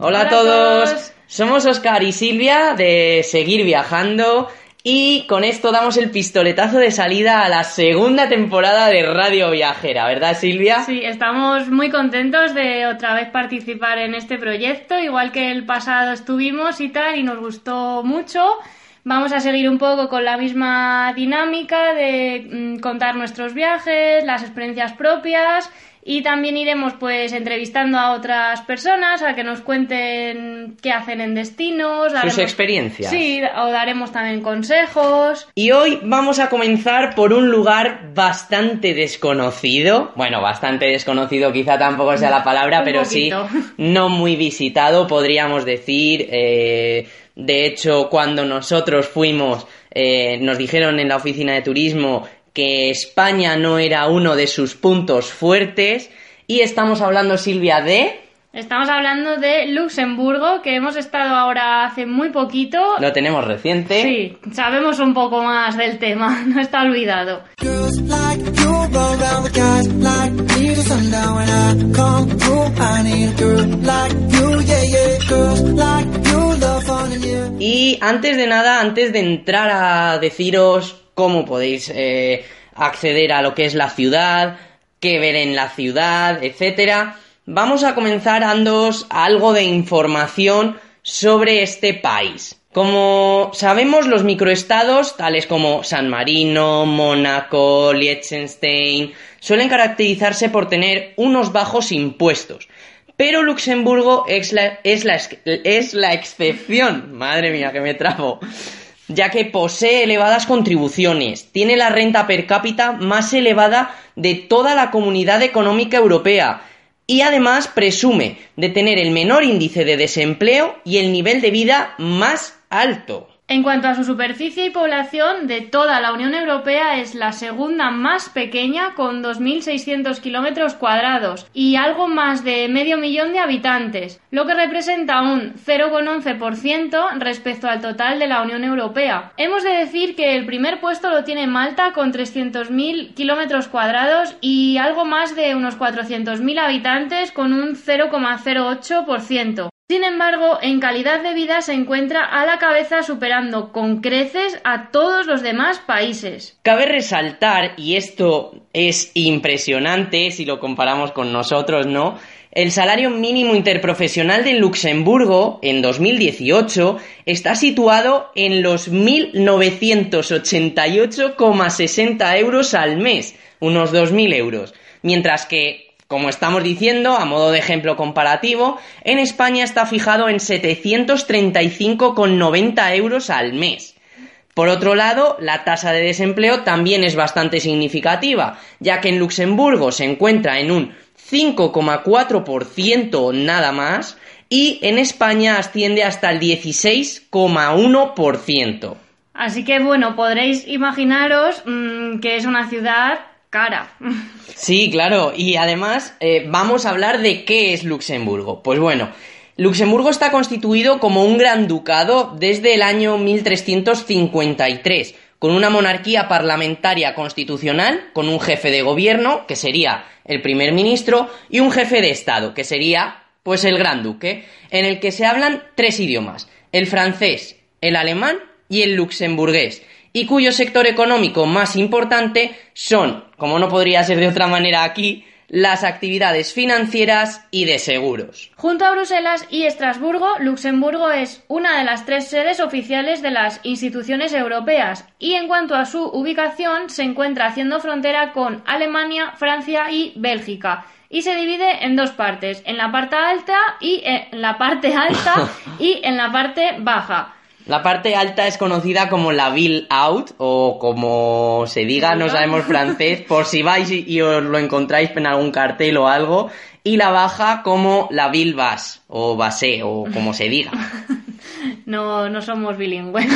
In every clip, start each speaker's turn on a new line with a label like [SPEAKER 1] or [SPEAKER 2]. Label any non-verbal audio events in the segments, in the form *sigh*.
[SPEAKER 1] Hola a todos, somos Oscar y Silvia de Seguir Viajando y con esto damos el pistoletazo de salida a la segunda temporada de Radio Viajera, ¿verdad Silvia?
[SPEAKER 2] Sí, estamos muy contentos de otra vez participar en este proyecto, igual que el pasado estuvimos y tal, y nos gustó mucho. Vamos a seguir un poco con la misma dinámica de mm, contar nuestros viajes, las experiencias propias y también iremos pues entrevistando a otras personas a que nos cuenten qué hacen en destinos.
[SPEAKER 1] Sus experiencias.
[SPEAKER 2] Sí, o daremos también consejos.
[SPEAKER 1] Y hoy vamos a comenzar por un lugar bastante desconocido. Bueno, bastante desconocido quizá tampoco sea la palabra, pero sí *laughs* no muy visitado, podríamos decir. Eh, de hecho, cuando nosotros fuimos, eh, nos dijeron en la oficina de turismo que España no era uno de sus puntos fuertes. Y estamos hablando, Silvia, de...
[SPEAKER 2] Estamos hablando de Luxemburgo, que hemos estado ahora hace muy poquito.
[SPEAKER 1] Lo tenemos reciente.
[SPEAKER 2] Sí, sabemos un poco más del tema, *laughs* no está olvidado.
[SPEAKER 1] Y antes de nada, antes de entrar a deciros cómo podéis eh, acceder a lo que es la ciudad, qué ver en la ciudad, etcétera. Vamos a comenzar dándoos algo de información sobre este país. Como sabemos, los microestados, tales como San Marino, Mónaco, Liechtenstein, suelen caracterizarse por tener unos bajos impuestos. Pero Luxemburgo es la, es la, es la excepción. Madre mía, que me trabo ya que posee elevadas contribuciones, tiene la renta per cápita más elevada de toda la comunidad económica europea y además presume de tener el menor índice de desempleo y el nivel de vida más alto.
[SPEAKER 2] En cuanto a su superficie y población, de toda la Unión Europea es la segunda más pequeña con 2.600 kilómetros cuadrados y algo más de medio millón de habitantes, lo que representa un 0,11% respecto al total de la Unión Europea. Hemos de decir que el primer puesto lo tiene Malta con 300.000 kilómetros cuadrados y algo más de unos 400.000 habitantes con un 0,08%. Sin embargo, en calidad de vida se encuentra a la cabeza superando con creces a todos los demás países.
[SPEAKER 1] Cabe resaltar, y esto es impresionante si lo comparamos con nosotros, ¿no? El salario mínimo interprofesional de Luxemburgo en 2018 está situado en los 1.988,60 euros al mes, unos 2.000 euros, mientras que como estamos diciendo, a modo de ejemplo comparativo, en España está fijado en 735,90 euros al mes. Por otro lado, la tasa de desempleo también es bastante significativa, ya que en Luxemburgo se encuentra en un 5,4% nada más y en España asciende hasta el 16,1%.
[SPEAKER 2] Así que bueno, podréis imaginaros mm, que es una ciudad cara.
[SPEAKER 1] Sí, claro. Y además eh, vamos a hablar de qué es Luxemburgo. Pues bueno, Luxemburgo está constituido como un gran ducado desde el año 1353, con una monarquía parlamentaria constitucional, con un jefe de gobierno, que sería el primer ministro, y un jefe de Estado, que sería, pues, el gran duque, en el que se hablan tres idiomas, el francés, el alemán y el luxemburgués y cuyo sector económico más importante son, como no podría ser de otra manera aquí, las actividades financieras y de seguros.
[SPEAKER 2] Junto a Bruselas y Estrasburgo, Luxemburgo es una de las tres sedes oficiales de las instituciones europeas y en cuanto a su ubicación se encuentra haciendo frontera con Alemania, Francia y Bélgica y se divide en dos partes, en la parte alta y en la parte alta *laughs* y en la parte baja.
[SPEAKER 1] La parte alta es conocida como la Ville Out o como se diga, no sabemos francés, por si vais y, y os lo encontráis en algún cartel o algo. Y la baja como la Ville Basse o Basse o como se diga. *laughs*
[SPEAKER 2] No, no somos bilingües.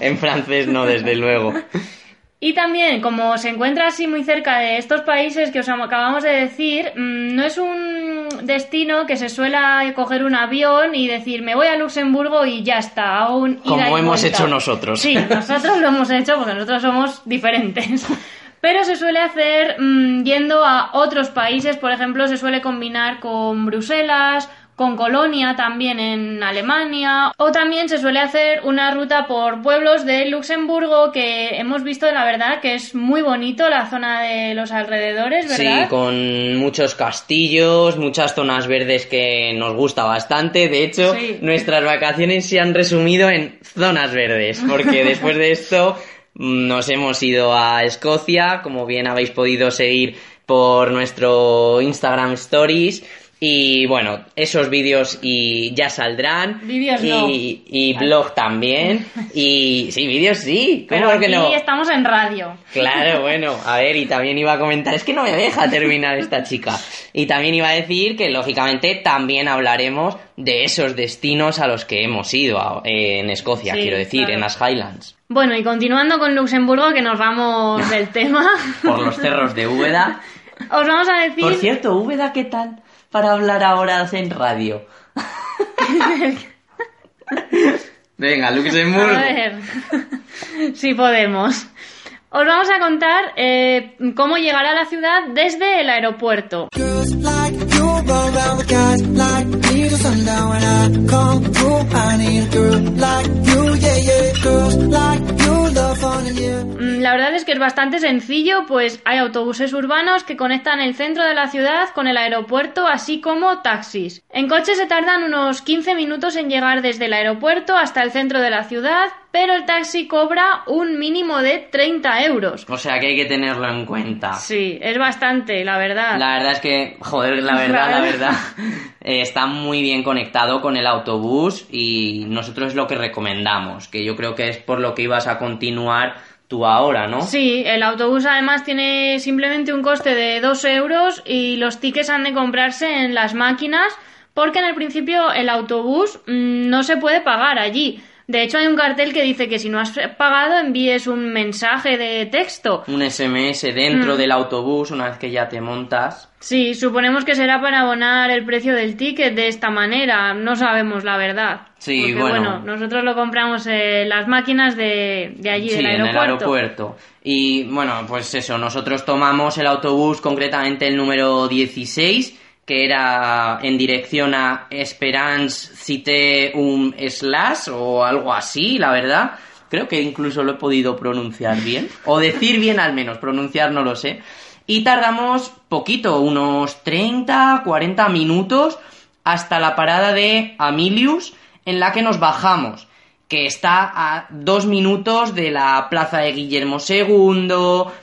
[SPEAKER 1] En francés no, desde luego. *laughs*
[SPEAKER 2] Y también, como se encuentra así muy cerca de estos países que os am- acabamos de decir, mm, no es un destino que se suele coger un avión y decir me voy a Luxemburgo y ya está, ida
[SPEAKER 1] Como hemos
[SPEAKER 2] vuelta".
[SPEAKER 1] hecho nosotros.
[SPEAKER 2] Sí, *laughs* nosotros lo hemos hecho porque nosotros somos diferentes. *laughs* Pero se suele hacer mm, yendo a otros países, por ejemplo, se suele combinar con Bruselas, con Colonia también en Alemania, o también se suele hacer una ruta por pueblos de Luxemburgo que hemos visto, la verdad, que es muy bonito la zona de los alrededores, ¿verdad?
[SPEAKER 1] Sí, con muchos castillos, muchas zonas verdes que nos gusta bastante. De hecho,
[SPEAKER 2] Sí.
[SPEAKER 1] nuestras vacaciones se han resumido en zonas verdes, porque *laughs* después de esto mm, nos hemos ido a Escocia, como bien habéis podido seguir por nuestro Instagram Stories. Y bueno, esos vídeos y ya saldrán.
[SPEAKER 2] Vídeos no.
[SPEAKER 1] y, y blog también. *laughs* Y sí, vídeos sí. ¿Cómo
[SPEAKER 2] Pero
[SPEAKER 1] que
[SPEAKER 2] aquí
[SPEAKER 1] no?
[SPEAKER 2] estamos en radio.
[SPEAKER 1] Claro, *laughs* bueno, a ver, y también iba a comentar, es que no me deja terminar esta *laughs* chica. Y también iba a decir que, lógicamente, también hablaremos de esos destinos a los que hemos ido a- eh, en Escocia,
[SPEAKER 2] Sí,
[SPEAKER 1] quiero decir,
[SPEAKER 2] claro.
[SPEAKER 1] en las Highlands.
[SPEAKER 2] Bueno, y continuando con Luxemburgo, que nos vamos del tema,
[SPEAKER 1] Por los cerros de Úbeda.
[SPEAKER 2] os vamos a decir...
[SPEAKER 1] Por cierto, Úbeda, ¿qué tal? Para hablar ahora en radio. Venga, Luxemburgo.
[SPEAKER 2] A ver, si podemos. Os vamos a contar eh, cómo llegar a la ciudad desde el aeropuerto.
[SPEAKER 3] Girls like you
[SPEAKER 2] Mm, La verdad es que es bastante sencillo, pues hay autobuses urbanos que conectan el centro de la ciudad con el aeropuerto, así como taxis. En coche se tardan unos 15 minutos en llegar desde el aeropuerto hasta el centro de la ciudad, pero el taxi cobra un mínimo de 30 euros.
[SPEAKER 1] O sea que hay que tenerlo en cuenta.
[SPEAKER 2] Sí, es bastante, la verdad.
[SPEAKER 1] La verdad es que, joder, la verdad, la verdad, *laughs* eh, está muy bien conectado con el autobús y nosotros es lo que recomendamos, que yo creo que es por lo que ibas a continuar tú ahora, ¿no?
[SPEAKER 2] Sí, el autobús además tiene simplemente un coste de 2 euros y los tickets han de comprarse en las máquinas porque en el principio el autobús mm, no se puede pagar allí. De hecho hay un cartel que dice que si no has pagado envíes un mensaje de texto.
[SPEAKER 1] Un SMS dentro
[SPEAKER 2] Mm.
[SPEAKER 1] del autobús una vez que ya te montas.
[SPEAKER 2] Sí, suponemos que será para abonar el precio del ticket de esta manera. No sabemos la verdad.
[SPEAKER 1] Sí,
[SPEAKER 2] Porque,
[SPEAKER 1] bueno.
[SPEAKER 2] nosotros lo compramos en las máquinas de, de allí,
[SPEAKER 1] sí,
[SPEAKER 2] del
[SPEAKER 1] en
[SPEAKER 2] aeropuerto.
[SPEAKER 1] el aeropuerto. Y bueno, pues eso, nosotros tomamos el autobús, concretamente el número 16, que era en dirección a Esperance Cité un Slash o algo así, la verdad. Creo que incluso lo he podido pronunciar bien. O decir bien al menos, pronunciar no lo sé. Y tardamos poquito, unos 30, 40 minutos hasta la parada de Amilius, en la que nos bajamos que está a dos minutos de la plaza de Guillermo II,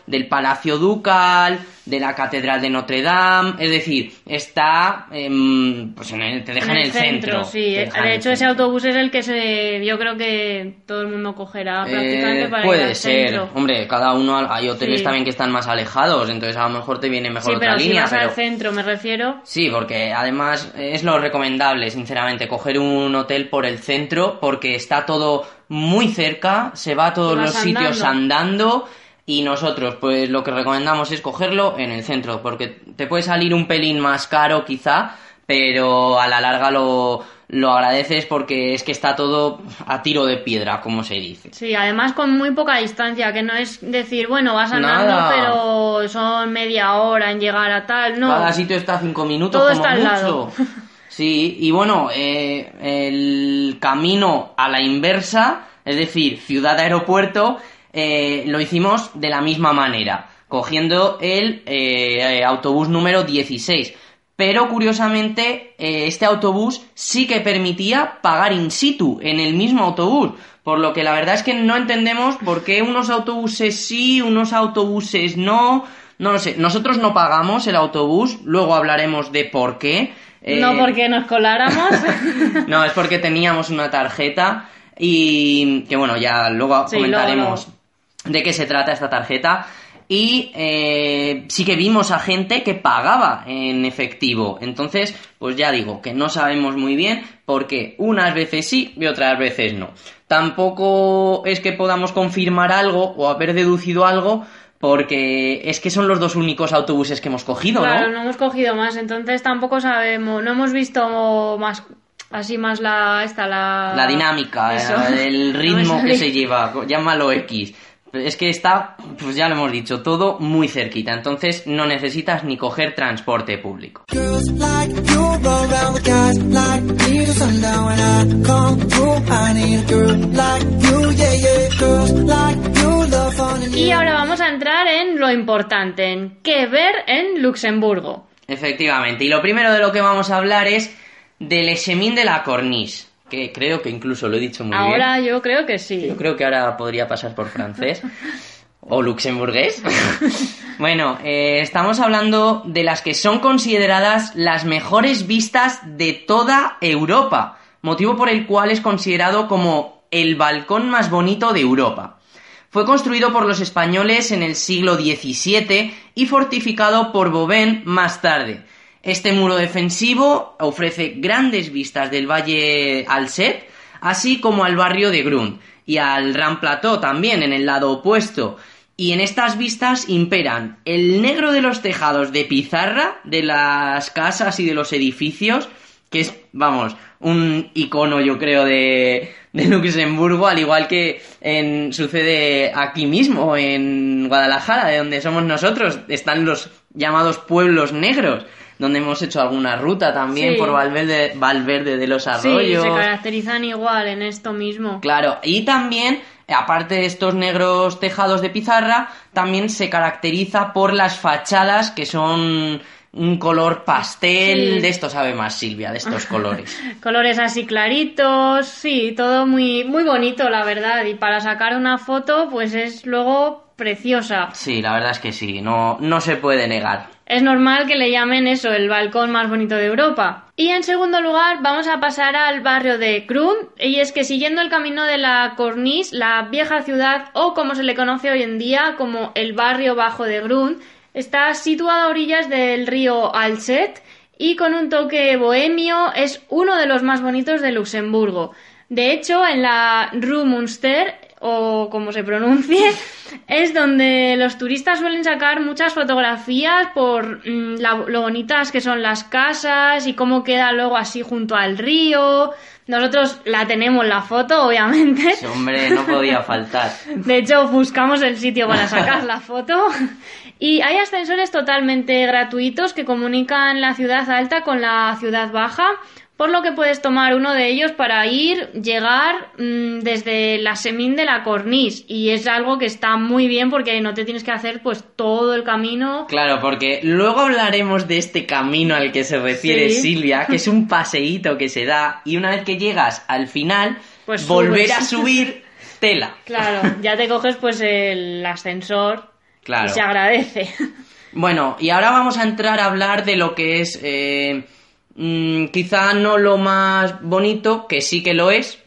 [SPEAKER 1] del Palacio Ducal, de la Catedral de Notre Dame, es decir, está, em, pues en el- te deja en el, centro.
[SPEAKER 2] sí. De hecho, ese autobús es el que se, yo creo que todo el mundo cogerá
[SPEAKER 1] Eh,
[SPEAKER 2] prácticamente para ir
[SPEAKER 1] puede
[SPEAKER 2] al
[SPEAKER 1] ser,
[SPEAKER 2] centro.
[SPEAKER 1] hombre, cada uno, hay hoteles
[SPEAKER 2] Sí.
[SPEAKER 1] también que están más alejados, entonces a lo mejor te viene mejor
[SPEAKER 2] Sí,
[SPEAKER 1] otra
[SPEAKER 2] pero si
[SPEAKER 1] línea,
[SPEAKER 2] vas
[SPEAKER 1] pero...
[SPEAKER 2] al centro, me refiero.
[SPEAKER 1] Sí, porque además es lo recomendable, sinceramente, coger un hotel por el centro porque está todo muy cerca, se va a todos los sitios
[SPEAKER 2] andando.
[SPEAKER 1] Y nosotros pues lo que recomendamos es cogerlo en el centro porque te puede salir un pelín más caro quizá, pero a la larga lo, lo agradeces porque es que está todo a tiro de piedra, como se dice.
[SPEAKER 2] Sí, además con muy poca distancia, que no es decir, bueno, vas andando,
[SPEAKER 1] Nada.
[SPEAKER 2] pero son media hora en llegar a tal. No,
[SPEAKER 1] Cada sitio está cinco minutos
[SPEAKER 2] Todo
[SPEAKER 1] como
[SPEAKER 2] está al
[SPEAKER 1] mucho.
[SPEAKER 2] lado. *laughs*
[SPEAKER 1] Sí, y bueno, eh, el camino a la inversa, es decir, ciudad-aeropuerto, eh, lo hicimos de la misma manera, cogiendo el eh, autobús número 16. Pero curiosamente, eh, este autobús sí que permitía pagar in situ en el mismo autobús. Por lo que la verdad es que no entendemos por qué unos autobuses sí, unos autobuses no. No lo sé. Nosotros no pagamos el autobús, luego hablaremos de por qué. Eh,
[SPEAKER 2] no porque nos coláramos. *laughs*
[SPEAKER 1] no, es porque teníamos una tarjeta y que bueno, ya luego
[SPEAKER 2] Sí,
[SPEAKER 1] comentaremos
[SPEAKER 2] luego,
[SPEAKER 1] de qué se trata esta tarjeta. Y eh, sí que vimos a gente que pagaba en efectivo. Entonces, pues ya digo, que no sabemos muy bien porque unas veces sí y otras veces no. Tampoco es que podamos confirmar algo o haber deducido algo porque es que son los dos únicos autobuses que hemos cogido,
[SPEAKER 2] Claro,
[SPEAKER 1] ¿no?
[SPEAKER 2] no hemos cogido más, entonces tampoco sabemos, no hemos visto más, así más la, esta, la...
[SPEAKER 1] La dinámica,
[SPEAKER 2] Eso.
[SPEAKER 1] el *laughs*
[SPEAKER 2] No
[SPEAKER 1] ritmo que se lleva, llámalo X. Es que está, pues ya lo hemos dicho, todo muy cerquita, entonces no necesitas ni coger transporte público.
[SPEAKER 2] Y ahora vamos a entrar en lo importante, en qué ver en Luxemburgo.
[SPEAKER 1] Efectivamente, y lo primero de lo que vamos a hablar es del Echemin de la Corniche, que creo que incluso lo he dicho muy bien.
[SPEAKER 2] Ahora yo creo que sí.
[SPEAKER 1] Yo creo que ahora podría pasar por francés. *laughs* O luxemburgués. *laughs* bueno, eh, estamos hablando de las que son consideradas las mejores vistas de toda Europa, motivo por el cual es considerado como el balcón más bonito de Europa. Fue construido por los españoles en el siglo XVII y fortificado por Bovén más tarde. Este muro defensivo ofrece grandes vistas del valle Alset, así como al barrio de Grund y al Gran Plateau también en el lado opuesto. Y en estas vistas imperan el negro de los tejados de pizarra de las casas y de los edificios, que es, vamos, un icono yo creo de, de Luxemburgo, al igual que en, sucede aquí mismo, en Guadalajara, de donde somos nosotros, están los llamados pueblos negros, donde hemos hecho alguna ruta también
[SPEAKER 2] Sí.
[SPEAKER 1] por Valverde, Valverde de los
[SPEAKER 2] Sí,
[SPEAKER 1] Arroyos.
[SPEAKER 2] se caracterizan igual en esto mismo.
[SPEAKER 1] Claro, y también, aparte de estos negros tejados de pizarra, también se caracteriza por las fachadas que son un color pastel.
[SPEAKER 2] Sí.
[SPEAKER 1] De esto sabe más Silvia, de estos *laughs* colores.
[SPEAKER 2] Colores así claritos, sí, todo muy, muy bonito, la verdad. Y para sacar una foto, pues es luego preciosa.
[SPEAKER 1] Sí, la verdad es que sí, no, no se puede negar.
[SPEAKER 2] Es normal que le llamen eso el balcón más bonito de Europa. Y en segundo lugar vamos a pasar al barrio de Grund y es que siguiendo el camino de la Corniche, la vieja ciudad o como se le conoce hoy en día como el barrio bajo de Grund, está situado a orillas del río Alzette y con un toque bohemio es uno de los más bonitos de Luxemburgo. De hecho, en la Rue Munster o como se pronuncie, *laughs* es donde los turistas suelen sacar muchas fotografías por mm, la- lo bonitas que son las casas y cómo queda luego así junto al río. Nosotros la tenemos la foto, obviamente.
[SPEAKER 1] Hombre no podía faltar. *laughs*
[SPEAKER 2] De hecho, buscamos el sitio para sacar la foto. Y hay ascensores totalmente gratuitos que comunican la ciudad alta con la ciudad baja, por lo que puedes tomar uno de ellos para ir, llegar mm, desde la Semín de la Corniche. Y es algo que está muy bien porque no te tienes que hacer pues todo el camino.
[SPEAKER 1] Claro, porque luego hablaremos de este camino al que se refiere
[SPEAKER 2] Sí.
[SPEAKER 1] Silvia, que es un *laughs* paseíto que se da y una vez que llegas al final,
[SPEAKER 2] Pues
[SPEAKER 1] volver
[SPEAKER 2] subes.
[SPEAKER 1] a subir tela. *laughs*
[SPEAKER 2] Claro, ya te coges pues el ascensor
[SPEAKER 1] Claro.
[SPEAKER 2] y se agradece.
[SPEAKER 1] Bueno, y ahora vamos a entrar a hablar de lo que es eh, mm, quizá no lo más bonito, que sí que lo es,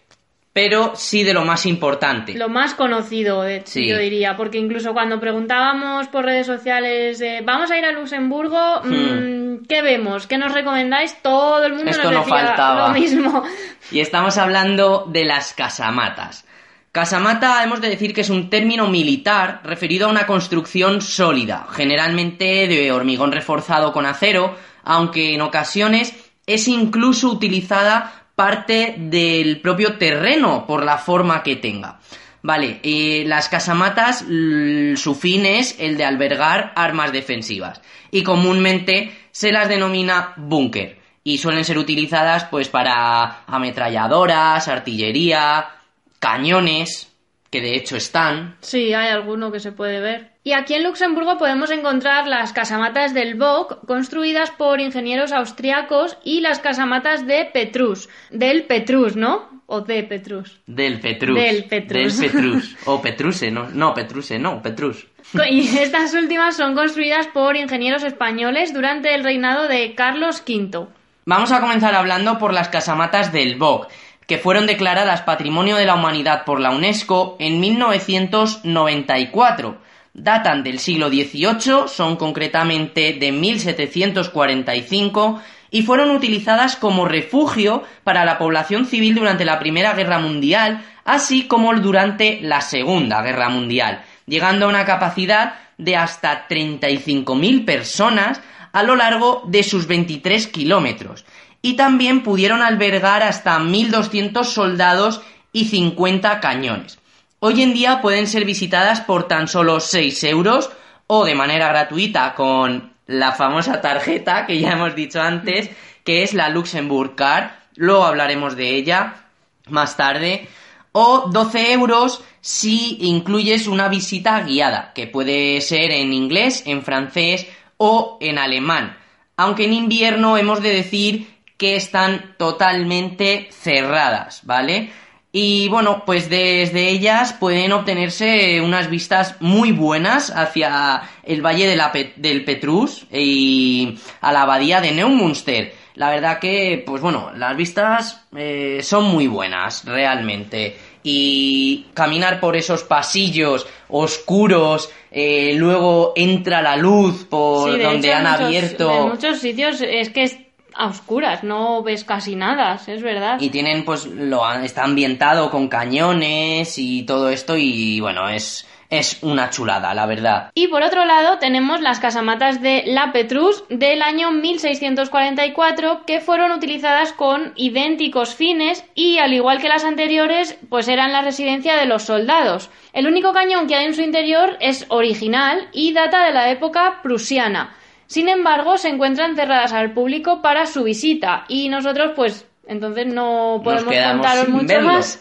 [SPEAKER 1] pero sí de lo más importante.
[SPEAKER 2] Lo más conocido, de hecho,
[SPEAKER 1] Sí.
[SPEAKER 2] yo diría, porque incluso cuando preguntábamos por redes sociales, eh, vamos a ir a Luxemburgo, mm, ¿qué vemos? ¿Qué nos recomendáis? Todo el mundo
[SPEAKER 1] Hmm. Esto
[SPEAKER 2] nos
[SPEAKER 1] no
[SPEAKER 2] decía
[SPEAKER 1] faltaba.
[SPEAKER 2] lo mismo. *laughs*
[SPEAKER 1] Y estamos hablando de las casamatas. Casamata hemos de decir que es un término militar referido a una construcción sólida, generalmente de hormigón reforzado con acero, aunque en ocasiones es incluso utilizada parte del propio terreno por la forma que tenga. Vale, eh, las casamatas, su fin es el de albergar armas defensivas y comúnmente se las denomina búnker y suelen ser utilizadas pues para ametralladoras, artillería, cañones, que de hecho están.
[SPEAKER 2] Sí, hay alguno que se puede ver. Y aquí en Luxemburgo podemos encontrar las casamatas del Bock, construidas por ingenieros austriacos, y las casamatas de Petrus. Del Petrus, ¿no? O de Petrus.
[SPEAKER 1] Del Petrus.
[SPEAKER 2] Del Petrus.
[SPEAKER 1] Del Petrus. O Petruse, no, no, Petruse, no, Petrus.
[SPEAKER 2] Y *laughs* estas últimas son construidas por ingenieros españoles durante el reinado de Carlos V.
[SPEAKER 1] Vamos a comenzar hablando por las casamatas del Bock. que fueron declaradas Patrimonio de la Humanidad por la UNESCO en 1994. Datan del siglo XVIII, son concretamente de 1745 y fueron utilizadas como refugio para la población civil durante la Primera Guerra Mundial, así como durante la Segunda Guerra Mundial, llegando a una capacidad de hasta 35.000 personas a lo largo de sus 23 kilómetros. Y también pudieron albergar hasta 1.200 soldados y 50 cañones. Hoy en día pueden ser visitadas por tan solo 6 euros o de manera gratuita con la famosa tarjeta que ya hemos dicho antes, que es la Luxembourg Card. Luego hablaremos de ella más tarde. O 12 euros si incluyes una visita guiada, que puede ser en inglés, en francés o en alemán. Aunque en invierno hemos de decir que están totalmente cerradas, ¿vale? Y bueno, pues desde ellas pueden obtenerse unas vistas muy buenas hacia el valle del Petrus y a la abadía de Neumünster. La verdad que, pues bueno, las vistas eh, son muy buenas, realmente. Y caminar por esos pasillos oscuros, eh, luego entra la luz por donde han abierto.
[SPEAKER 2] En muchos sitios es que a oscuras, no ves casi nada, es verdad.
[SPEAKER 1] Y tienen, pues, lo está ambientado con cañones y todo esto y bueno, es, es una chulada, la verdad.
[SPEAKER 2] Y por otro lado tenemos las casamatas de La Petrus del año 1644 que fueron utilizadas con idénticos fines y al igual que las anteriores pues eran la residencia de los soldados. El único cañón que hay en su interior es original y data de la época prusiana. Sin embargo, se encuentran cerradas al público para su visita y nosotros pues entonces no podemos contaros mucho más.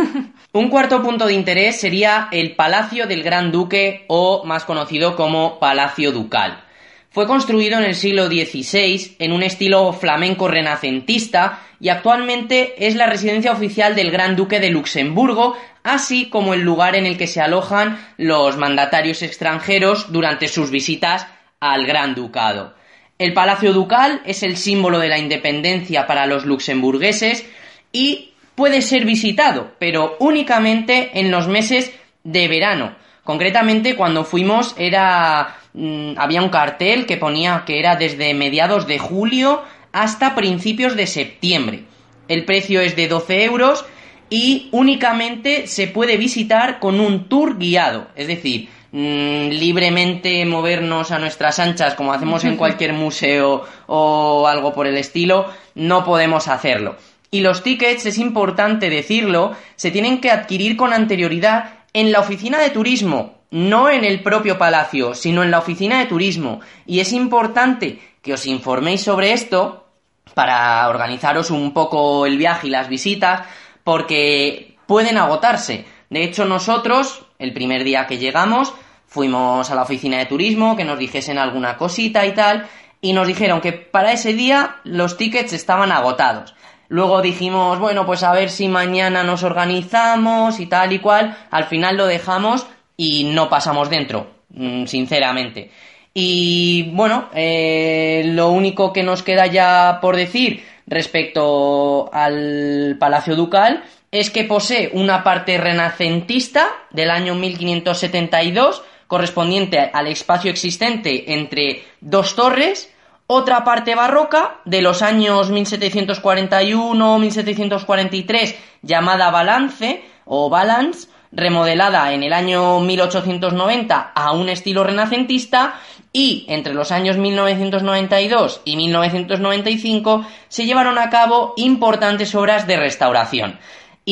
[SPEAKER 2] *laughs*
[SPEAKER 1] Un cuarto punto de interés sería el Palacio del Gran Duque o más conocido como Palacio Ducal. Fue construido en el siglo XVI en un estilo flamenco renacentista y actualmente es la residencia oficial del Gran Duque de Luxemburgo, así como el lugar en el que se alojan los mandatarios extranjeros durante sus visitas al Gran Ducado. El Palacio Ducal es el símbolo de la independencia para los luxemburgueses y puede ser visitado, pero únicamente en los meses de verano. Concretamente, cuando fuimos era mm, había un cartel que ponía que era desde mediados de julio hasta principios de septiembre. El precio es de 12 euros y únicamente se puede visitar con un tour guiado, es decir, Mm, libremente movernos a nuestras anchas como hacemos en *laughs* cualquier museo o algo por el estilo, no podemos hacerlo. Y los tickets, es importante decirlo, se tienen que adquirir con anterioridad en la oficina de turismo, no en el propio palacio, sino en la oficina de turismo. Y es importante que os informéis sobre esto para organizaros un poco el viaje y las visitas, porque pueden agotarse. De hecho, nosotros, el primer día que llegamos, fuimos a la oficina de turismo, que nos dijesen alguna cosita y tal, y nos dijeron que para ese día los tickets estaban agotados. Luego dijimos, bueno, pues a ver si mañana nos organizamos y tal y cual. Al final lo dejamos y no pasamos dentro, mm, sinceramente. Y bueno, eh, lo único que nos queda ya por decir respecto al Palacio Ducal es que posee una parte renacentista del año 1572 correspondiente al espacio existente entre dos torres, otra parte barroca de los años 1741-1743 llamada Balance o Balance, remodelada en el año 1890 a un estilo renacentista y entre los años 1992 y 1995 se llevaron a cabo importantes obras de restauración.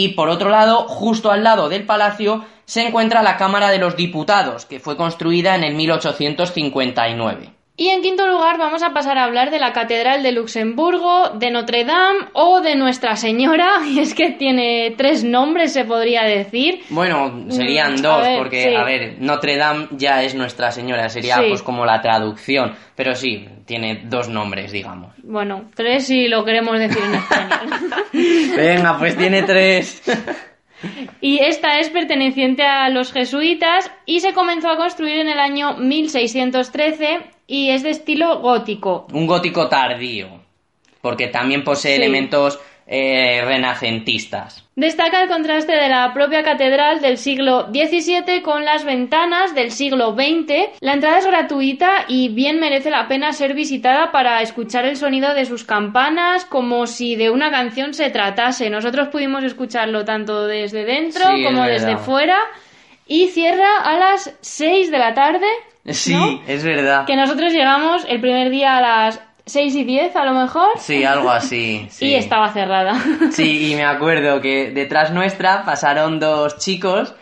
[SPEAKER 1] Y por otro lado, justo al lado del palacio, se encuentra la Cámara de los Diputados, que fue construida en el 1859.
[SPEAKER 2] Y en quinto lugar vamos a pasar a hablar de la Catedral de Luxemburgo, de Notre Dame o de Nuestra Señora, *laughs* y es que tiene tres nombres, se podría decir.
[SPEAKER 1] Bueno, serían mm, dos, porque, a ver, Notre Dame ya es Nuestra Señora, sería pues como la traducción, pero sí, tiene dos nombres, digamos.
[SPEAKER 2] Bueno, tres si lo queremos decir en español. *laughs*
[SPEAKER 1] Venga, pues tiene tres. *laughs*
[SPEAKER 2] Y esta es perteneciente a los jesuitas y se comenzó a construir en el año 1613 y es de estilo gótico.
[SPEAKER 1] Un gótico tardío, porque también posee elementos eh, renacentistas.
[SPEAKER 2] Destaca el contraste de la propia catedral del siglo XVII con las ventanas del siglo XX. La entrada es gratuita y bien merece la pena ser visitada para escuchar el sonido de sus campanas como si de una canción se tratase. Nosotros pudimos escucharlo tanto desde dentro
[SPEAKER 1] Sí,
[SPEAKER 2] como desde fuera y cierra a las 6 de la tarde.
[SPEAKER 1] Sí,
[SPEAKER 2] ¿no?
[SPEAKER 1] es verdad.
[SPEAKER 2] Que nosotros llegamos el primer día a las 6 y 10 a lo mejor
[SPEAKER 1] Sí, algo así. *laughs* sí.
[SPEAKER 2] y estaba cerrada. *laughs*
[SPEAKER 1] Sí, y me acuerdo que detrás nuestra pasaron dos chicos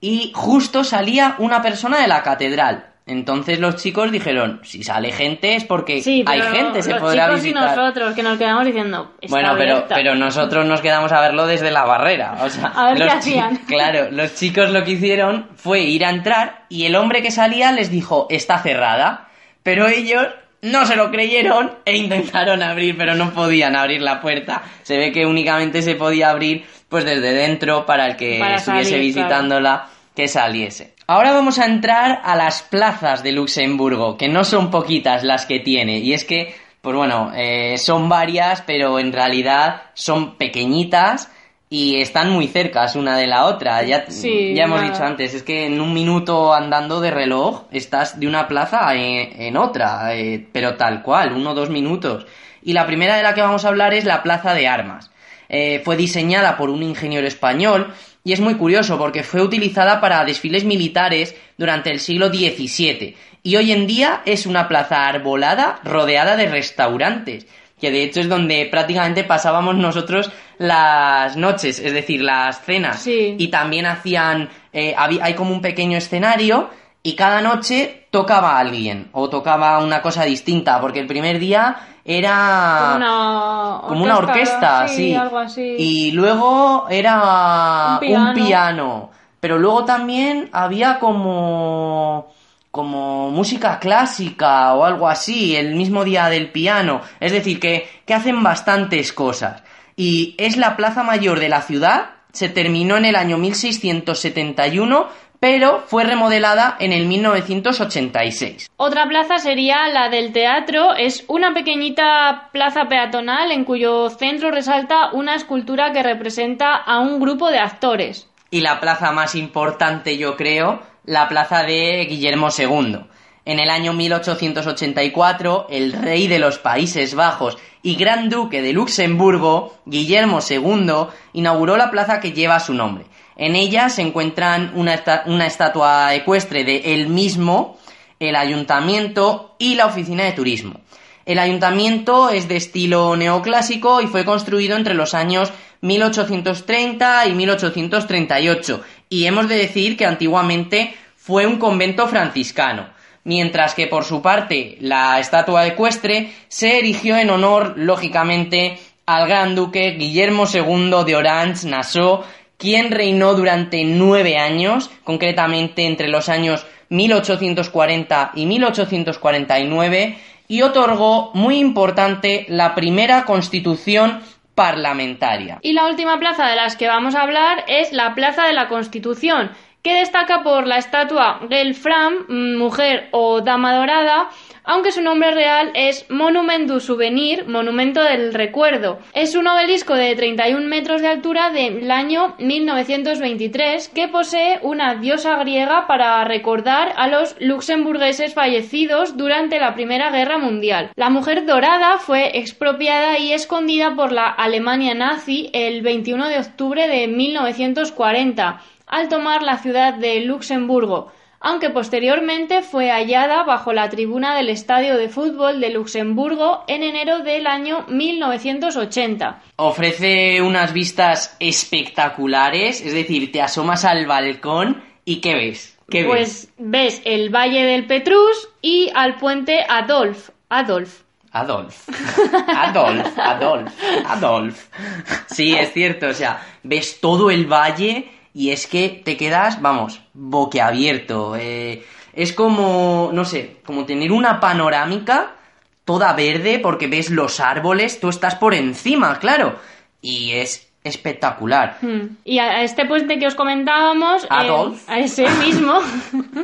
[SPEAKER 1] y justo salía una persona de la catedral. Entonces los chicos dijeron, si sale gente es porque
[SPEAKER 2] Sí,
[SPEAKER 1] hay gente, se
[SPEAKER 2] los
[SPEAKER 1] podrá
[SPEAKER 2] chicos
[SPEAKER 1] visitar.
[SPEAKER 2] y nosotros que nos quedamos diciendo "Está
[SPEAKER 1] Bueno, pero,
[SPEAKER 2] abierta".
[SPEAKER 1] pero nosotros nos quedamos a verlo desde la barrera. O sea,
[SPEAKER 2] A ver qué hacían. *laughs*
[SPEAKER 1] Claro, los chicos lo que hicieron fue ir a entrar y el hombre que salía les dijo, está cerrada. Pero ellos no se lo creyeron e intentaron abrir, pero no podían abrir la puerta. Se ve que únicamente se podía abrir pues desde dentro para el que
[SPEAKER 2] Para
[SPEAKER 1] estuviese
[SPEAKER 2] salir,
[SPEAKER 1] visitándola que saliese. Ahora vamos a entrar a las plazas de Luxemburgo, que no son poquitas las que tiene. Y es que, pues bueno, eh, son varias, pero en realidad son pequeñitas y están muy cercas una de la otra. Ya,
[SPEAKER 2] Sí,
[SPEAKER 1] ya hemos
[SPEAKER 2] nada.
[SPEAKER 1] dicho antes, es que en un minuto andando de reloj estás de una plaza en, en otra, eh, pero tal cual, uno o dos minutos. Y la primera de la que vamos a hablar es la Plaza de Armas. Eh, fue diseñada por un ingeniero español y es muy curioso porque fue utilizada para desfiles militares durante el siglo XVII y hoy en día es una plaza arbolada rodeada de restaurantes que de hecho es donde prácticamente pasábamos nosotros las noches, es decir, las cenas.
[SPEAKER 2] Sí.
[SPEAKER 1] Y también hacían, eh, hay como un pequeño escenario y cada noche tocaba alguien o tocaba una cosa distinta, porque el primer día era
[SPEAKER 2] Como una
[SPEAKER 1] como una orquesta, sí.
[SPEAKER 2] algo así.
[SPEAKER 1] Y luego era
[SPEAKER 2] Un piano.
[SPEAKER 1] piano. Pero luego también había como como música clásica o algo así, el mismo día del piano. Es decir, que, que hacen bastantes cosas. Y es la plaza mayor de la ciudad, se terminó en el año 1671, pero fue remodelada en el 1986.
[SPEAKER 2] Otra plaza sería la del teatro. Es una pequeñita plaza peatonal en cuyo centro resalta una escultura que representa a un grupo de actores.
[SPEAKER 1] y la plaza más importante, yo creo, la plaza de Guillermo II. En el año 1884, el rey de los Países Bajos y gran duque de Luxemburgo, Guillermo II, inauguró la plaza que lleva su nombre. En ella se encuentran una, una estatua ecuestre de él mismo, el ayuntamiento y la oficina de turismo. El ayuntamiento es de estilo neoclásico y fue construido entre los años 1830 y 1838 y hemos de decir que antiguamente fue un convento franciscano, mientras que por su parte la estatua ecuestre se erigió en honor, lógicamente, al gran duque Guillermo II de Orange-Nassau, quien reinó durante nueve años, concretamente entre los años 1840 y 1849, y otorgó, muy importante, la primera constitución parlamentaria.
[SPEAKER 2] Y la última plaza de las que vamos a hablar es la Plaza de la Constitución, que destaca por la estatua Gelfram, mm, mujer o dama dorada, aunque su nombre real es Monument du Souvenir, Monumento del Recuerdo. Es un obelisco de 31 metros de altura del año 1923 que posee una diosa griega para recordar a los luxemburgueses fallecidos durante la Primera Guerra Mundial. La mujer dorada fue expropiada y escondida por la Alemania nazi el 21 de octubre de 1940 al tomar la ciudad de Luxemburgo aunque posteriormente fue hallada bajo la tribuna del Estadio de Fútbol de Luxemburgo en enero del año 1980.
[SPEAKER 1] Ofrece unas vistas espectaculares, es decir, te asomas al balcón y ¿qué ves? ¿Qué ves?
[SPEAKER 2] Pues ves el Valle del Petrus y al puente Adolf. Adolf.
[SPEAKER 1] Adolf. Adolf, Adolf, Adolf. Sí, es cierto, o sea, ves todo el valle y es que te quedas, vamos, boquiabierto. eh, es como, no sé, como tener una panorámica toda verde porque ves los árboles, tú estás por encima, claro. Y es espectacular.
[SPEAKER 2] Hmm. Y a este puente que os comentábamos, eh,
[SPEAKER 1] Adolf.
[SPEAKER 2] a ese mismo,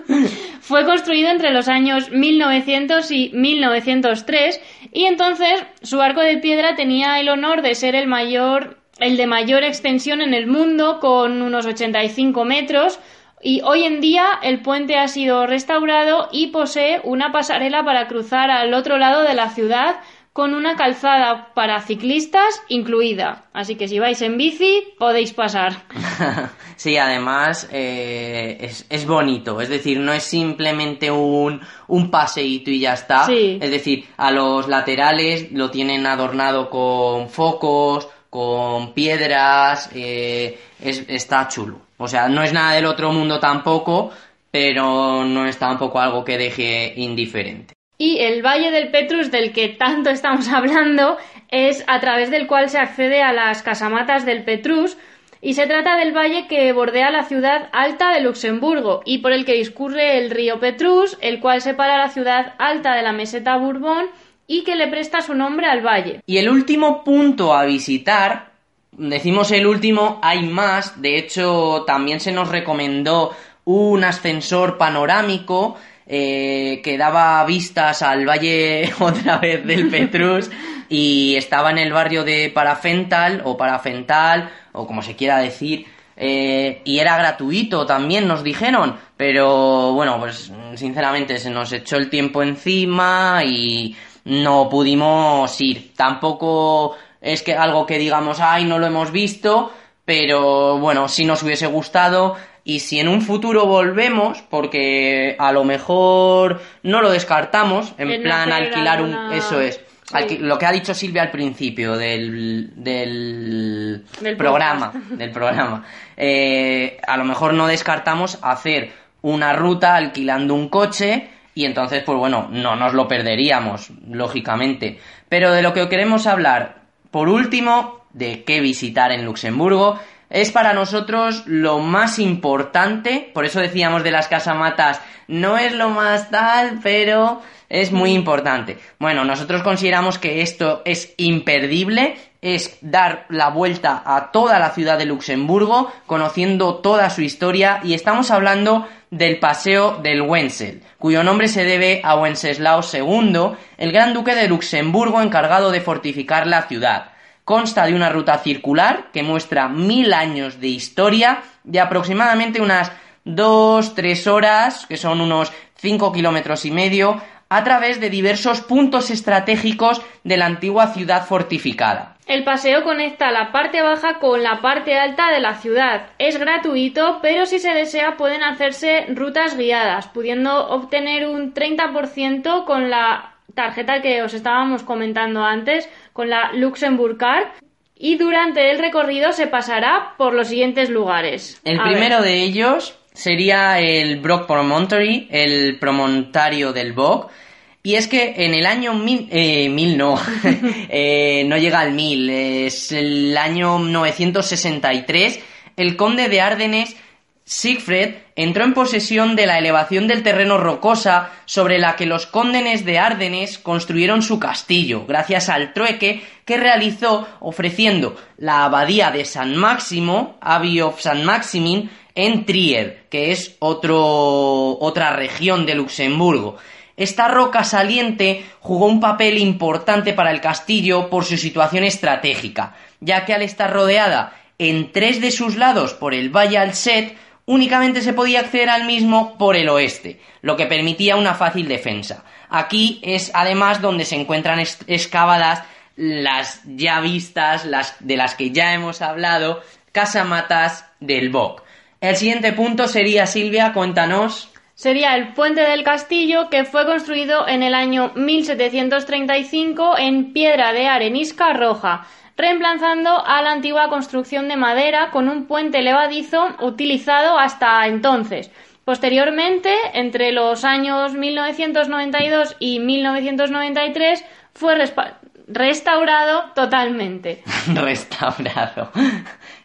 [SPEAKER 2] *laughs* fue construido entre los años 1900 y 1903 y entonces su arco de piedra tenía el honor de ser el mayor, el de mayor extensión en el mundo con unos 85 metros. Y hoy en día el puente ha sido restaurado y posee una pasarela para cruzar al otro lado de la ciudad con una calzada para ciclistas incluida. Así que si vais en bici podéis pasar. *laughs*
[SPEAKER 1] sí, además eh, es, es bonito, es decir, no es simplemente un, un paseíto y ya está.
[SPEAKER 2] Sí.
[SPEAKER 1] Es decir, a los laterales lo tienen adornado con focos, con piedras, eh, es- está chulo. O sea, no es nada del otro mundo tampoco, pero no es tampoco algo que deje indiferente.
[SPEAKER 2] Y el Valle del Petrus, del que tanto estamos *laughs* hablando, es a través del cual se accede a las casamatas del Petrus, y se trata del valle que bordea la ciudad alta de Luxemburgo y por el que discurre el río Petrus, el cual separa la ciudad alta de la meseta Bourbon y que le presta su nombre al valle.
[SPEAKER 1] Y el último punto a visitar, decimos el último, hay más, de hecho también se nos recomendó un ascensor panorámico eh, que daba vistas al valle *laughs* otra vez del Petrus *laughs* y estaba en el barrio de Parafental o Parafental o como se quiera decir. Eh, y era gratuito también nos dijeron. Pero bueno pues sinceramente se nos echó el tiempo encima y no pudimos ir tampoco es que algo que digamos ay no lo hemos visto pero bueno si nos hubiese gustado y si en un futuro volvemos porque a lo mejor no lo descartamos en plan alquilar un eso es
[SPEAKER 2] Sí.
[SPEAKER 1] Lo que ha dicho Silvia al principio del, del,
[SPEAKER 2] Del
[SPEAKER 1] programa, *laughs* del programa. Eh, a lo mejor no descartamos hacer una ruta alquilando un coche y entonces, pues bueno, no nos lo perderíamos, lógicamente. Pero de lo que queremos hablar, por último, de qué visitar en Luxemburgo, es para nosotros lo más importante, por eso decíamos de las casamatas, no es lo más tal, pero es muy importante. Bueno, nosotros consideramos que esto es imperdible, es dar la vuelta a toda la ciudad de Luxemburgo, conociendo toda su historia, y estamos hablando del Paseo del Wenzel, cuyo nombre se debe a Wenceslao II, el gran duque de Luxemburgo encargado de fortificar la ciudad. Consta de una ruta circular que muestra mil años de historia de aproximadamente unas 2-3 horas, que son unos 5 kilómetros y medio, a través de diversos puntos estratégicos de la antigua ciudad fortificada.
[SPEAKER 2] El paseo conecta la parte baja con la parte alta de la ciudad. Es gratuito, pero si se desea pueden hacerse rutas guiadas, pudiendo obtener un 30% con la tarjeta que os estábamos comentando antes, con la Luxembourg Card. Y durante el recorrido se pasará por los siguientes lugares.
[SPEAKER 1] El
[SPEAKER 2] A
[SPEAKER 1] primero
[SPEAKER 2] ver.
[SPEAKER 1] de ellos sería el Brock Promontory, el promontario del Bog. Y es que en el año mil, eh, mil no, *laughs* eh, no llega al mil, es el año 963, el conde de Árdenes, Siegfried, entró en posesión de la elevación del terreno rocosa sobre la que los cóndenes de Árdenes construyeron su castillo, gracias al trueque que realizó ofreciendo la abadía de San Máximo, Abbey of San Maximin, en Trier, que es otro, otra región de Luxemburgo. Esta roca saliente jugó un papel importante para el castillo por su situación estratégica, ya que al estar rodeada en tres de sus lados por el Valle Alset, únicamente se podía acceder al mismo por el oeste, lo que permitía una fácil defensa. Aquí es además donde se encuentran excavadas las ya vistas, las de las que ya hemos hablado, casamatas del Boc. El siguiente punto sería, Silvia, cuéntanos.
[SPEAKER 2] Sería el puente del castillo que fue construido en el año 1735 en piedra de arenisca roja, reemplazando a la antigua construcción de madera con un puente levadizo utilizado hasta entonces. Posteriormente, entre los años 1992 y 1993, fue restaurado totalmente. *laughs*
[SPEAKER 1] restaurado.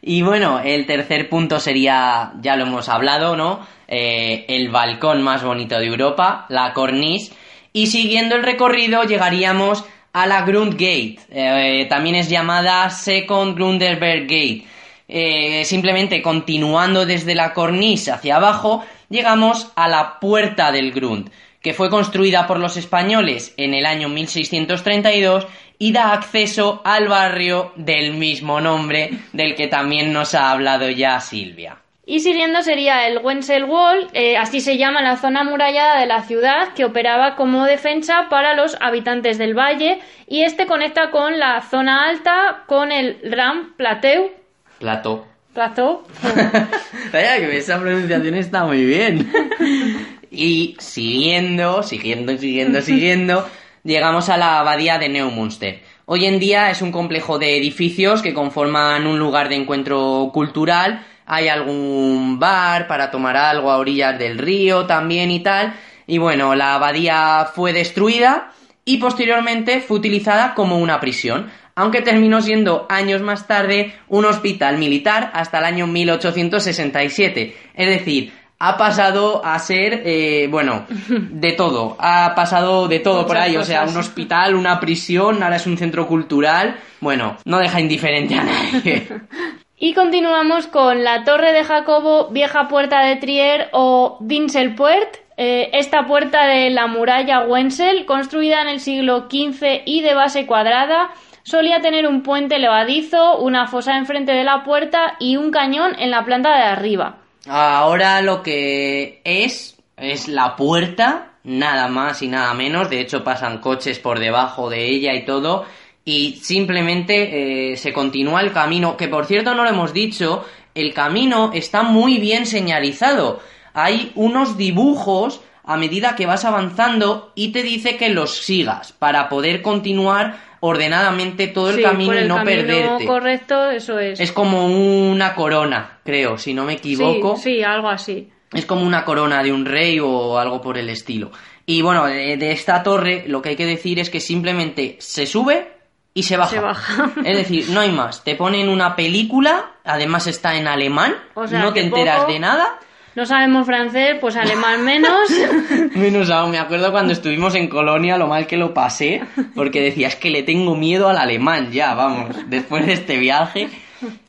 [SPEAKER 1] Y bueno, el tercer punto sería, ya lo hemos hablado, ¿no? Eh, el balcón más bonito de Europa, la cornice. Y siguiendo el recorrido llegaríamos a la Grundgate. Eh, también es llamada Second Grunderberg Gate. Eh, simplemente continuando desde la cornisa hacia abajo, llegamos a la Puerta del Grund, que fue construida por los españoles en el año 1632 y da acceso al barrio del mismo nombre del que también nos ha hablado ya Silvia.
[SPEAKER 2] Y siguiendo sería el Wenzel Wall, eh, así se llama la zona amurallada de la ciudad, que operaba como defensa para los habitantes del valle, y este conecta con la zona alta con el Ram Plateau.
[SPEAKER 1] Plato.
[SPEAKER 2] Plateau. *laughs*
[SPEAKER 1] Vaya, que esa pronunciación está muy bien. *laughs* Y siguiendo, siguiendo, siguiendo, siguiendo, llegamos a la abadía de Neumünster. Hoy en día es un complejo de edificios que conforman un lugar de encuentro cultural hay algún bar para tomar algo a orillas del río también y tal. Y bueno, la abadía fue destruida y posteriormente fue utilizada como una prisión, aunque terminó siendo años más tarde un hospital militar hasta el año 1867. Es decir, ha pasado a ser, eh, bueno, *laughs* de todo. Ha pasado de todo por ahí. O sea, un hospital, una prisión, ahora es un centro cultural. Bueno, no deja indiferente a nadie. *laughs*
[SPEAKER 2] Y continuamos con la Torre de Jacobo, Vieja Puerta de Trier o Dinselpuert. Eh, esta puerta de la muralla Wenzel, construida en el siglo XV y de base cuadrada, solía tener un puente levadizo, una fosa enfrente de la puerta y un cañón en la planta de arriba.
[SPEAKER 1] Ahora lo que es es la puerta, nada más y nada menos. De hecho, pasan coches por debajo de ella y todo y simplemente eh, se continúa el camino, que por cierto no lo hemos dicho, el camino está muy bien señalizado. Hay unos dibujos a medida que vas avanzando y te dice que los sigas para poder continuar ordenadamente todo el camino y no camino perderte.
[SPEAKER 2] correcto, eso es.
[SPEAKER 1] Es como una corona, creo, si no me equivoco.
[SPEAKER 2] Sí, sí, algo así.
[SPEAKER 1] Es como una corona de un rey o algo por el estilo. Y bueno, de esta torre lo que hay que decir es que simplemente se sube, y se baja. Es decir, no hay más. Te ponen una película, además está en alemán, no te enteras de nada.
[SPEAKER 2] No sabemos francés, pues alemán menos. *laughs*
[SPEAKER 1] menos aún. Me acuerdo cuando estuvimos en Colonia, lo mal que lo pasé, porque decías que le tengo miedo al alemán ya, vamos, después de este viaje.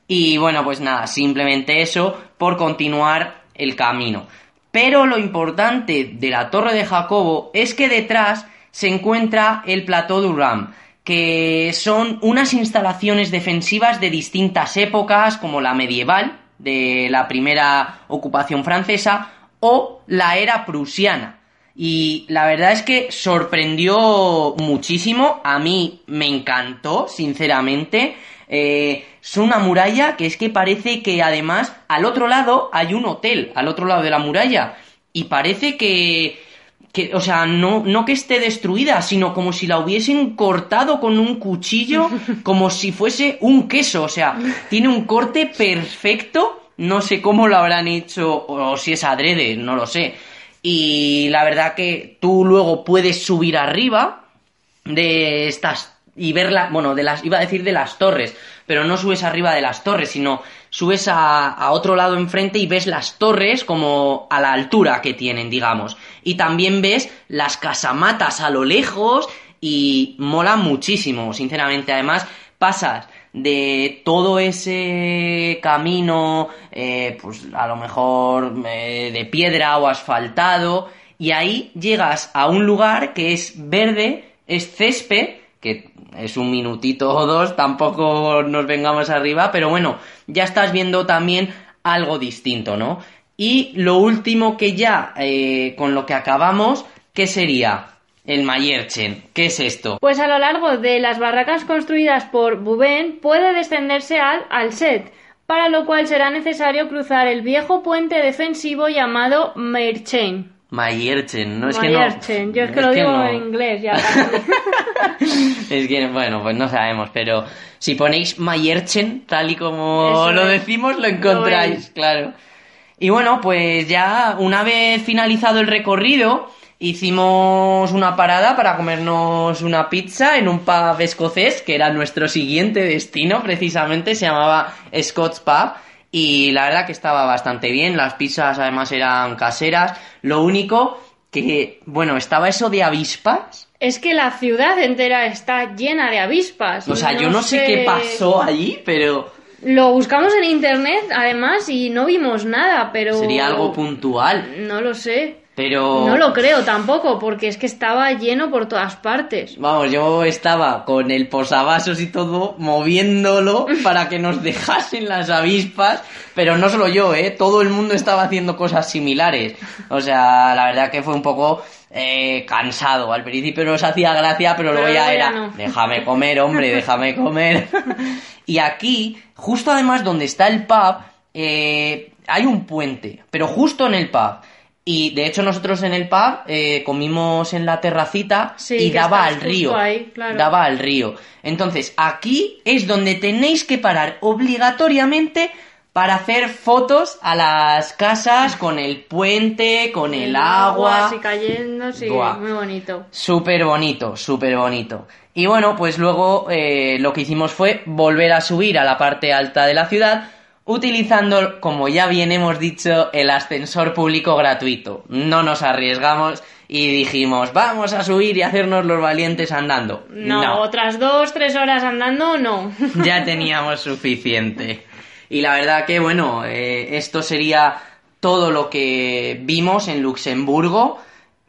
[SPEAKER 1] Y bueno, pues nada, simplemente eso por continuar el camino. Pero lo importante de la Torre de Jacobo es que detrás se encuentra el Plateau du Ram que son unas instalaciones defensivas de distintas épocas, como la medieval, de la primera ocupación francesa, o la era prusiana. Y la verdad es que sorprendió muchísimo, a mí me encantó, sinceramente. Eh, es una muralla que es que parece que además al otro lado hay un hotel, al otro lado de la muralla. Y parece que, que, o sea, no, no que esté destruida, sino como si la hubiesen cortado con un cuchillo, *laughs* como si fuese un queso, o sea, tiene un corte perfecto, no sé cómo lo habrán hecho, o si es adrede, no lo sé. Y la verdad que tú luego puedes subir arriba de estas y verla, bueno, de las, iba a decir de las torres, pero no subes arriba de las torres, sino subes a, otro lado enfrente y ves las torres como a la altura que tienen, digamos. Y también ves las casamatas a lo lejos y mola muchísimo, sinceramente. Además, pasas de todo ese camino, eh, pues a lo mejor eh, de piedra o asfaltado, y ahí llegas a un lugar que es verde, es césped, que es un minutito o dos, tampoco nos vengamos arriba, pero bueno, ya estás viendo también algo distinto, ¿no? Y lo último que ya, eh, con lo que acabamos, ¿qué sería? El Mayerchen. ¿Qué es esto?
[SPEAKER 2] Pues a lo largo de las barracas construidas por Bouben puede descenderse al Alset, para lo cual será necesario cruzar el viejo puente defensivo llamado Mayerchen.
[SPEAKER 1] Mayerchen, no es
[SPEAKER 2] que no. Yo es que lo digo en inglés ya. *laughs*
[SPEAKER 1] es que, bueno, pues no sabemos, pero si ponéis Mayerchen, tal y como lo decimos, lo encontráis, claro. Y bueno, pues ya una vez finalizado el recorrido, hicimos una parada para comernos una pizza en un pub escocés, que era nuestro siguiente destino, precisamente, se llamaba Scott's Pub y la verdad que estaba bastante bien, las pizzas además eran caseras, lo único que, bueno, estaba eso de avispas.
[SPEAKER 2] Es que la ciudad entera está llena de avispas.
[SPEAKER 1] O sea, yo no sé qué pasó allí, pero
[SPEAKER 2] Lo buscamos en internet, además, y no vimos nada, pero...
[SPEAKER 1] sería algo puntual.
[SPEAKER 2] No lo sé.
[SPEAKER 1] Pero...
[SPEAKER 2] No lo creo tampoco, porque es que estaba lleno por todas partes.
[SPEAKER 1] Vamos, yo estaba con el posavasos y todo moviéndolo *laughs* para que nos dejasen las avispas, pero no solo yo, ¿eh? Todo el mundo estaba haciendo cosas similares. O sea, la verdad que fue un poco eh, cansado. Al principio nos hacía gracia, pero luego
[SPEAKER 2] Pero
[SPEAKER 1] ya
[SPEAKER 2] luego ya
[SPEAKER 1] era,
[SPEAKER 2] no.
[SPEAKER 1] déjame comer, hombre, *laughs* déjame comer. y aquí, justo además donde está el pub, eh, hay un puente, pero justo en el pub. Y de hecho nosotros en el pub eh, comimos en la terracita
[SPEAKER 2] Sí,
[SPEAKER 1] y daba al río.
[SPEAKER 2] ahí, claro.
[SPEAKER 1] Daba al río. Entonces, aquí es donde tenéis que parar obligatoriamente para hacer fotos a las casas con el puente, con el, agua.
[SPEAKER 2] así cayendo, sí,
[SPEAKER 1] Buah.
[SPEAKER 2] muy bonito.
[SPEAKER 1] Súper bonito, súper bonito. Y bueno, pues luego eh, lo que hicimos fue volver a subir a la parte alta de la ciudad utilizando, como ya bien hemos dicho, el ascensor público gratuito. No nos arriesgamos y dijimos, vamos a subir y hacernos los valientes andando.
[SPEAKER 2] No, otras dos, tres horas andando, no. *laughs*
[SPEAKER 1] ya teníamos suficiente. Y la verdad que, bueno, eh, esto sería todo lo que vimos en Luxemburgo.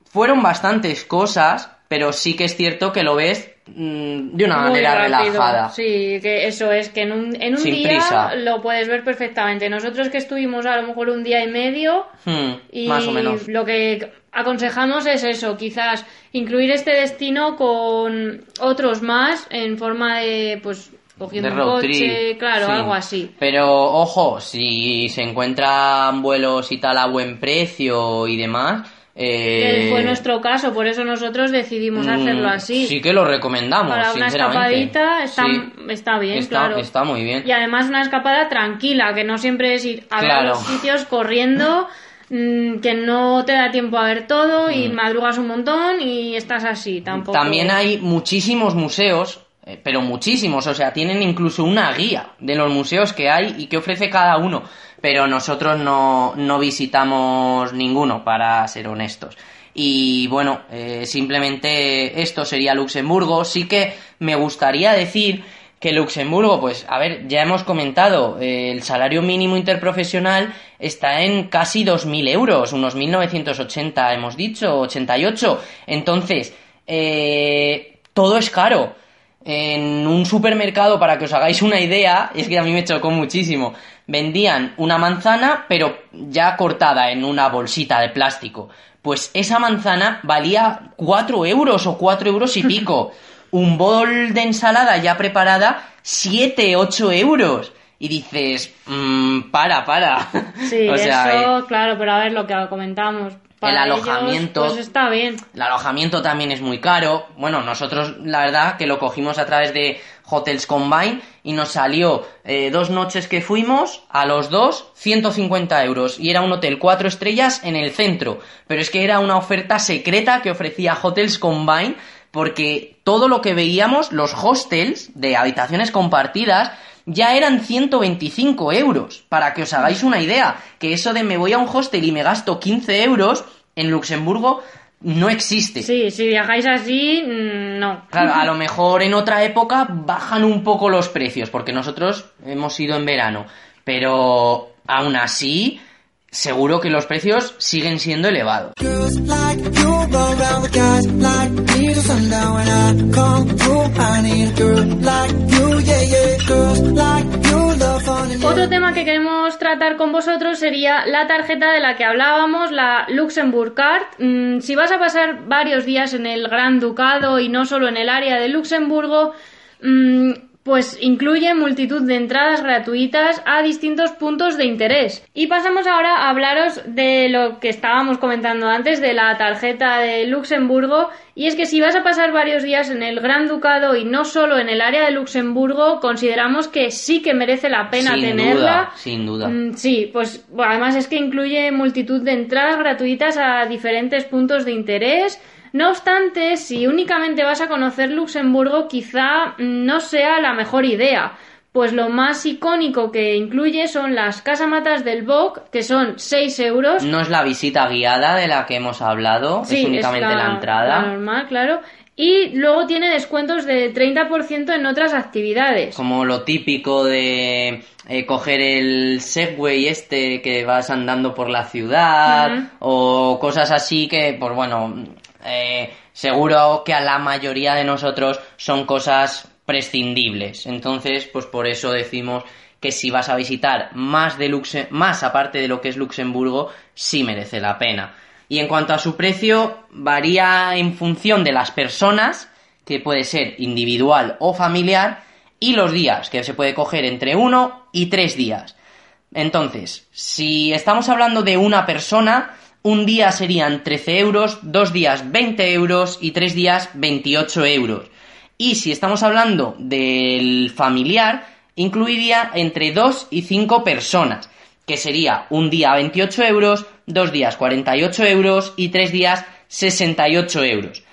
[SPEAKER 1] Fueron bastantes cosas, pero sí que es cierto que lo ves de una
[SPEAKER 2] Muy
[SPEAKER 1] manera
[SPEAKER 2] rápido.
[SPEAKER 1] relajada.
[SPEAKER 2] Sí, que eso es, que en un, en un
[SPEAKER 1] Sin
[SPEAKER 2] día
[SPEAKER 1] prisa.
[SPEAKER 2] lo puedes ver perfectamente. Nosotros que estuvimos a lo mejor un día y medio,
[SPEAKER 1] Hmm,
[SPEAKER 2] y
[SPEAKER 1] más o menos.
[SPEAKER 2] lo que aconsejamos es eso, quizás incluir este destino con otros más en forma de, pues, cogiendo
[SPEAKER 1] De
[SPEAKER 2] un coche,
[SPEAKER 1] trip,
[SPEAKER 2] claro,
[SPEAKER 1] sí.
[SPEAKER 2] algo así.
[SPEAKER 1] Pero ojo, si se encuentran vuelos y tal a buen precio y demás. Eh,
[SPEAKER 2] fue nuestro caso, por eso nosotros decidimos
[SPEAKER 1] mm,
[SPEAKER 2] hacerlo así.
[SPEAKER 1] Sí que lo recomendamos.
[SPEAKER 2] Para una
[SPEAKER 1] sinceramente.
[SPEAKER 2] escapadita está,
[SPEAKER 1] Sí,
[SPEAKER 2] está bien,
[SPEAKER 1] está,
[SPEAKER 2] claro.
[SPEAKER 1] está muy bien.
[SPEAKER 2] Y además una escapada tranquila, que no siempre es ir a ver
[SPEAKER 1] Claro.
[SPEAKER 2] los sitios corriendo, *laughs* mm, que no te da tiempo a ver todo y madrugas un montón y estás así, tampoco.
[SPEAKER 1] Mm. También hay muchísimos museos, eh, pero muchísimos, o sea, tienen incluso una guía de los museos que hay y que ofrece cada uno, pero nosotros no, no visitamos ninguno, para ser honestos. Y bueno, eh, simplemente esto sería Luxemburgo. Sí que me gustaría decir que Luxemburgo, pues a ver, ya hemos comentado, eh, el salario mínimo interprofesional está en casi 2.000 euros, unos 1.980 hemos dicho, 88. Entonces, eh, todo es caro. En un supermercado, para que os hagáis una idea, es que a mí me chocó muchísimo, vendían una manzana, pero ya cortada en una bolsita de plástico. Pues esa manzana valía 4 euros o 4 euros y pico. *laughs* Un bol de ensalada ya preparada, 7, 8 euros. Y dices, mm, para, para. *laughs*
[SPEAKER 2] Sí,
[SPEAKER 1] o sea, eh,
[SPEAKER 2] eso, claro, pero a ver lo que comentamos. Para ellos,
[SPEAKER 1] alojamiento.
[SPEAKER 2] pues está bien.
[SPEAKER 1] El alojamiento también es muy caro. Bueno, nosotros la verdad que lo cogimos a través de Hotels Combine y nos salió eh, dos noches que fuimos, a los dos, 150 euros. Y era un hotel cuatro estrellas en el centro. Pero es que era una oferta secreta que ofrecía Hotels Combine porque todo lo que veíamos, los hostels de habitaciones compartidas, ya eran 125 euros. Para que os hagáis una idea, que eso de me voy a un hostel y me gasto 15 euros, en Luxemburgo no existe.
[SPEAKER 2] Sí, si viajáis así, mm, no.
[SPEAKER 1] Claro, a lo *laughs* mejor en otra época bajan un poco los precios, porque nosotros hemos ido en verano. Pero aún así, seguro que los precios siguen siendo elevados.
[SPEAKER 2] Otro tema que queremos tratar con vosotros sería la tarjeta de la que hablábamos, la Luxembourg Card. Mm, si vas a pasar varios días en el Gran Ducado y no solo en el área de Luxemburgo, mm, pues incluye multitud de entradas gratuitas a distintos puntos de interés. Y pasamos ahora a hablaros de lo que estábamos comentando antes, de la tarjeta de Luxemburgo. Y es que si vas a pasar varios días en el Gran Ducado y no solo en el área de Luxemburgo, consideramos que sí que merece la pena
[SPEAKER 1] sin
[SPEAKER 2] tenerla.
[SPEAKER 1] duda, sin duda.
[SPEAKER 2] Mm, Sí, pues bueno, además es que incluye multitud de entradas gratuitas a diferentes puntos de interés. No obstante, si únicamente vas a conocer Luxemburgo, quizá no sea la mejor idea, pues lo más icónico que incluye son las casamatas del Bog, que son 6 euros.
[SPEAKER 1] No es la visita guiada de la que hemos hablado,
[SPEAKER 2] Sí,
[SPEAKER 1] es únicamente la, entrada.
[SPEAKER 2] la normal, claro. Y luego tiene descuentos de 30% en otras actividades.
[SPEAKER 1] Como lo típico de eh, coger el Segway este que vas andando por la ciudad o cosas así que, pues bueno, eh, seguro que a la mayoría de nosotros son cosas prescindibles. Entonces, pues por eso decimos que si vas a visitar más de Luxe- más aparte de lo que es Luxemburgo, sí merece la pena. Y en cuanto a su precio, varía en función de las personas, que puede ser individual o familiar, y los días, que se puede coger entre uno y tres días. Entonces, si estamos hablando de una persona, un día serían 13 euros, dos días 20 euros y tres días 28 euros. Y si estamos hablando del familiar, incluiría entre 2 y 5 personas, que sería un día 28 euros, dos días 48 euros y tres días 68 euros.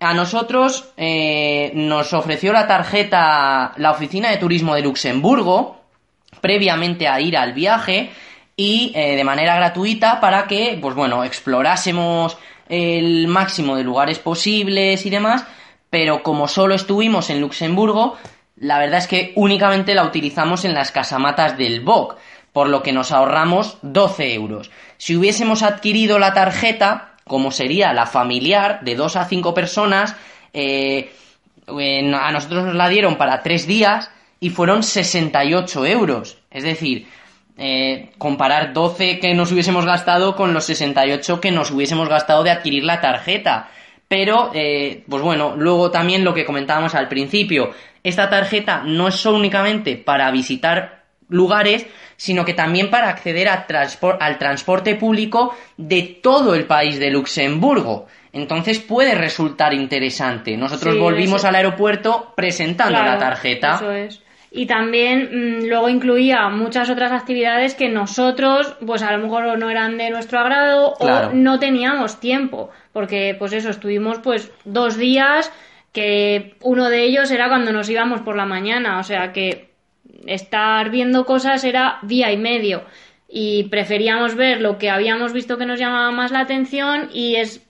[SPEAKER 1] A nosotros eh, nos ofreció la tarjeta la Oficina de Turismo de Luxemburgo, previamente a ir al viaje y eh, de manera gratuita para que, pues bueno, explorásemos el máximo de lugares posibles y demás, pero como solo estuvimos en Luxemburgo, la verdad es que únicamente la utilizamos en las casamatas del BOC, por lo que nos ahorramos 12 euros. Si hubiésemos adquirido la tarjeta, como sería la familiar de 2 a 5 personas, eh, a nosotros nos la dieron para 3 días y fueron 68 euros. Es decir, eh, comparar 12 que nos hubiésemos gastado con los 68 que nos hubiésemos gastado de adquirir la tarjeta. Pero, eh, pues bueno, luego también lo que comentábamos al principio, esta tarjeta no es solo únicamente para visitar lugares, sino que también para acceder a transpor- al transporte público de todo el país de Luxemburgo. Entonces puede resultar interesante. Nosotros
[SPEAKER 2] Sí,
[SPEAKER 1] volvimos
[SPEAKER 2] eso-
[SPEAKER 1] al aeropuerto presentando
[SPEAKER 2] Claro,
[SPEAKER 1] la tarjeta.
[SPEAKER 2] Eso es. Y también mm, luego incluía muchas otras actividades que nosotros, pues a lo mejor no eran de nuestro agrado
[SPEAKER 1] Claro.
[SPEAKER 2] o no teníamos tiempo. Porque, pues eso, estuvimos pues dos días que uno de ellos era cuando nos íbamos por la mañana. O sea que estar viendo cosas era día y medio. Y preferíamos ver lo que habíamos visto que nos llamaba más la atención y es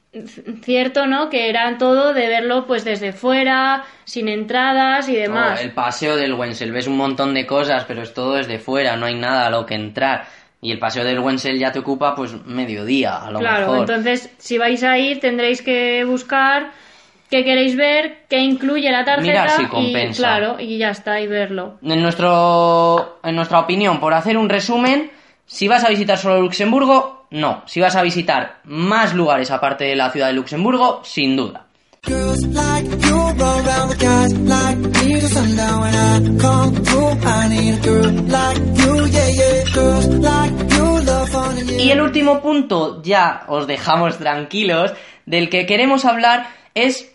[SPEAKER 2] cierto, ¿no? Que era todo de verlo pues desde fuera, sin entradas y demás.
[SPEAKER 1] Oh, el paseo del Wenzel, ves un montón de cosas, pero es todo desde fuera, no hay nada a lo que entrar. Y el paseo del Wenzel ya te ocupa pues mediodía, a lo
[SPEAKER 2] claro,
[SPEAKER 1] mejor.
[SPEAKER 2] entonces si vais a ir tendréis que buscar qué queréis ver, qué incluye la tarjeta
[SPEAKER 1] Mirar si
[SPEAKER 2] y
[SPEAKER 1] compensa.
[SPEAKER 2] claro, y ya está, y verlo.
[SPEAKER 1] En, nuestro, en nuestra opinión, por hacer un resumen, si vas a visitar solo Luxemburgo, no. Si vas a visitar más lugares aparte de la ciudad de Luxemburgo, sin duda. Y el último punto, ya os dejamos tranquilos, del que queremos hablar es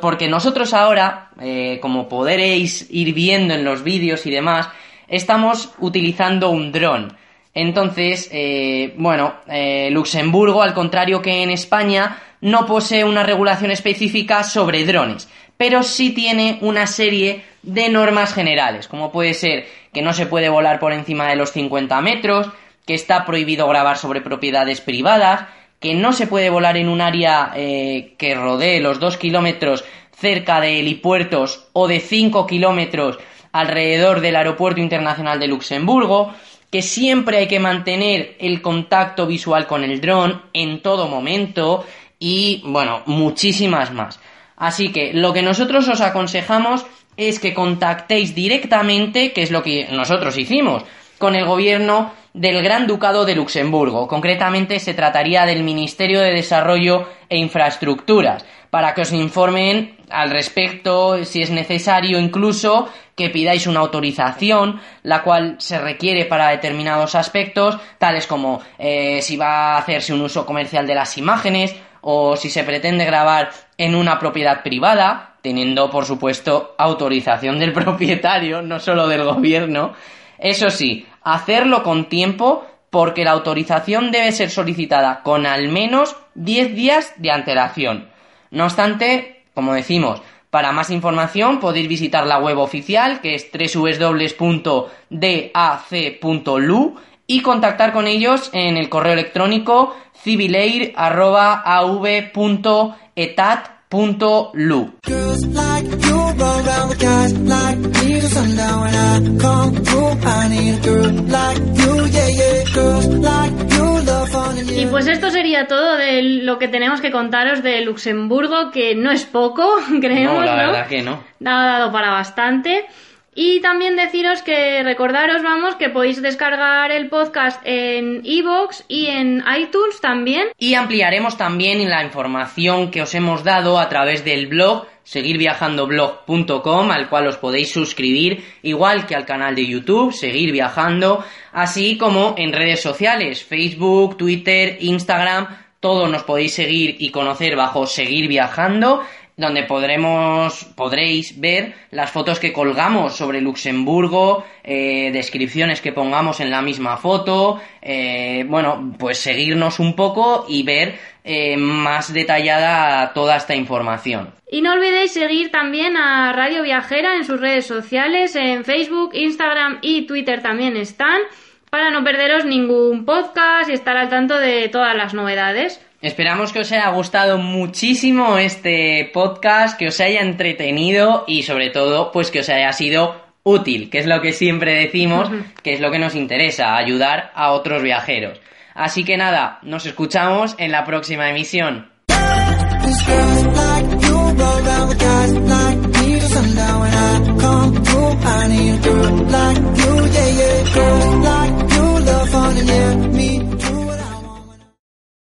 [SPEAKER 1] porque nosotros ahora, eh, como podréis ir viendo en los vídeos y demás, estamos utilizando un dron. Entonces, eh, bueno, eh, Luxemburgo, al contrario que en España, no posee una regulación específica sobre drones, pero sí tiene una serie de normas generales, como puede ser que no se puede volar por encima de los 50 metros, que está prohibido grabar sobre propiedades privadas, que no se puede volar en un área eh, que rodee los 2 kilómetros cerca de helipuertos o de 5 kilómetros alrededor del Aeropuerto Internacional de Luxemburgo, que siempre hay que mantener el contacto visual con el dron en todo momento y, bueno, muchísimas más. Así que lo que nosotros os aconsejamos es que contactéis directamente, que es lo que nosotros hicimos, con el gobierno del Gran Ducado de Luxemburgo. Concretamente se trataría del Ministerio de Desarrollo e Infraestructuras, para que os informen al respecto, si es necesario incluso que pidáis una autorización, la cual se requiere para determinados aspectos, tales como eh, si va a hacerse un uso comercial de las imágenes o si se pretende grabar en una propiedad privada, teniendo por supuesto autorización del *laughs* propietario, no solo del gobierno. Eso sí, hacerlo con tiempo porque la autorización debe ser solicitada con al menos 10 días de antelación. No obstante, como decimos, Para más información podéis visitar la web oficial que es www.dac.lu y contactar con ellos en el correo electrónico civileir.av.etat.lu.
[SPEAKER 3] Fun and
[SPEAKER 2] Y pues esto sería todo de lo que tenemos que contaros de Luxemburgo, que no es poco, *laughs* creemos,
[SPEAKER 1] No, la
[SPEAKER 2] ¿no?
[SPEAKER 1] verdad que no.
[SPEAKER 2] Ha dado para bastante. Y también deciros que recordaros, vamos, que podéis descargar el podcast en iVoox y en iTunes también.
[SPEAKER 1] Y ampliaremos también la información que os hemos dado a través del blog seguirviajandoblog.com al cual os podéis suscribir igual que al canal de YouTube Seguir Viajando, así como en redes sociales Facebook, Twitter, Instagram, todo nos podéis seguir y conocer bajo Seguir Viajando donde podremos, podréis ver las fotos que colgamos sobre Luxemburgo, eh, descripciones que pongamos en la misma foto, eh, bueno, pues seguirnos un poco y ver eh, más detallada toda esta información.
[SPEAKER 2] Y no olvidéis seguir también a Radio Viajera en sus redes sociales, en Facebook, Instagram y Twitter también están, para no perderos ningún podcast y estar al tanto de todas las novedades.
[SPEAKER 1] Esperamos que os haya gustado muchísimo este podcast, que os haya entretenido y sobre todo, pues que os haya sido útil, que es lo que siempre decimos, que es lo que nos interesa, ayudar a otros viajeros. Así que nada, nos escuchamos en la próxima emisión.